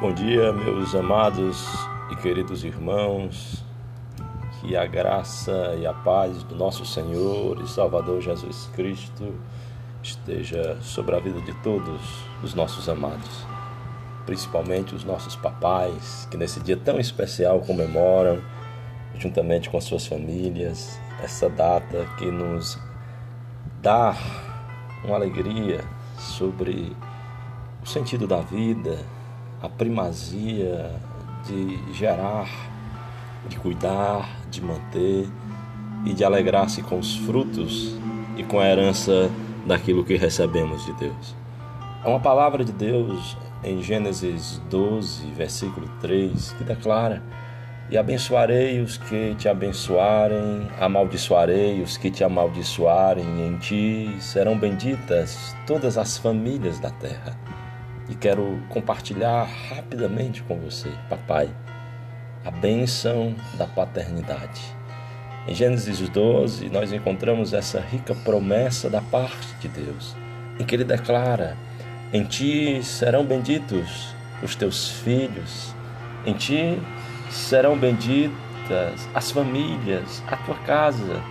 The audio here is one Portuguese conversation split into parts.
Bom dia, meus amados e queridos irmãos. Que a graça e a paz do nosso Senhor e Salvador Jesus Cristo esteja sobre a vida de todos os nossos amados, principalmente os nossos papais, que nesse dia tão especial comemoram, juntamente com suas famílias, essa data que nos dá uma alegria sobre o sentido da vida, a primazia de gerar, de cuidar, de manter e de alegrar-se com os frutos e com a herança daquilo que recebemos de Deus. Há uma palavra de Deus em Gênesis 12, versículo 3, que declara: E abençoarei os que te abençoarem, amaldiçoarei os que te amaldiçoarem, em ti serão benditas todas as famílias da terra e quero compartilhar rapidamente com você, papai, a bênção da paternidade. Em Gênesis 12, nós encontramos essa rica promessa da parte de Deus, em que ele declara: Em ti serão benditos os teus filhos, em ti serão benditas as famílias, a tua casa.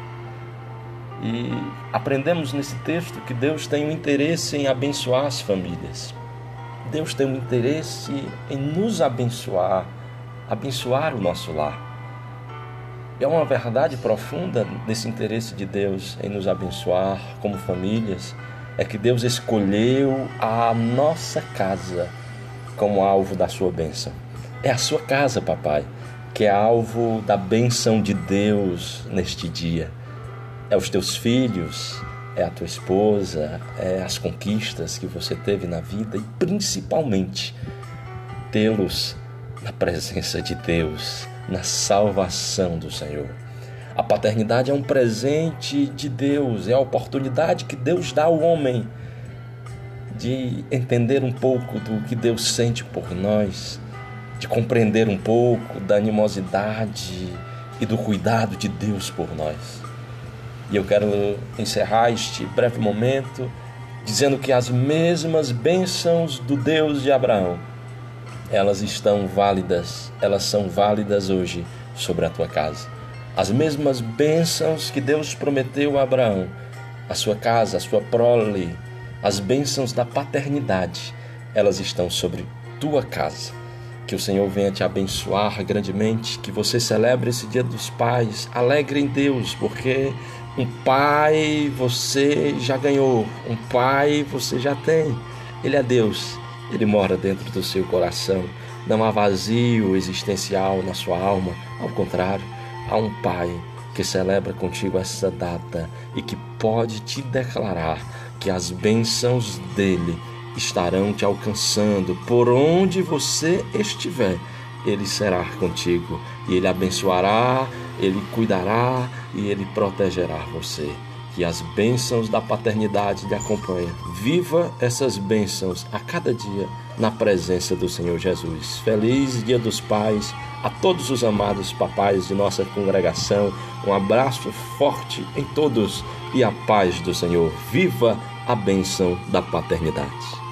E aprendemos nesse texto que Deus tem um interesse em abençoar as famílias. Deus tem um interesse em nos abençoar, abençoar o nosso lar. E uma verdade profunda nesse interesse de Deus em nos abençoar como famílias, é que Deus escolheu a nossa casa como alvo da sua bênção. É a sua casa, papai, que é alvo da bênção de Deus neste dia. É os teus filhos, é a tua esposa, é as conquistas que você teve na vida e principalmente tê-los na presença de Deus, na salvação do Senhor. A paternidade é um presente de Deus, é a oportunidade que Deus dá ao homem de entender um pouco do que Deus sente por nós, de compreender um pouco da animosidade e do cuidado de Deus por nós. E eu quero encerrar este breve momento dizendo que as mesmas bênçãos do Deus de Abraão, elas estão válidas, elas são válidas hoje sobre a tua casa. As mesmas bênçãos que Deus prometeu a Abraão, a sua casa, a sua prole, as bênçãos da paternidade, elas estão sobre tua casa. Que o Senhor venha te abençoar grandemente, que você celebre esse Dia dos Pais, alegre em Deus, porque um pai você já ganhou, um pai você já tem. Ele é Deus, ele mora dentro do seu coração. Não há vazio existencial na sua alma, ao contrário, há um pai que celebra contigo essa data e que pode te declarar que as bênçãos dele estarão te alcançando por onde você estiver. Ele será contigo e ele abençoará ele cuidará e Ele protegerá você. Que as bênçãos da paternidade lhe acompanhem. Viva essas bênçãos a cada dia na presença do Senhor Jesus. Feliz Dia dos Pais a todos os amados papais de nossa congregação. Um abraço forte em todos e a paz do Senhor. Viva a bênção da paternidade.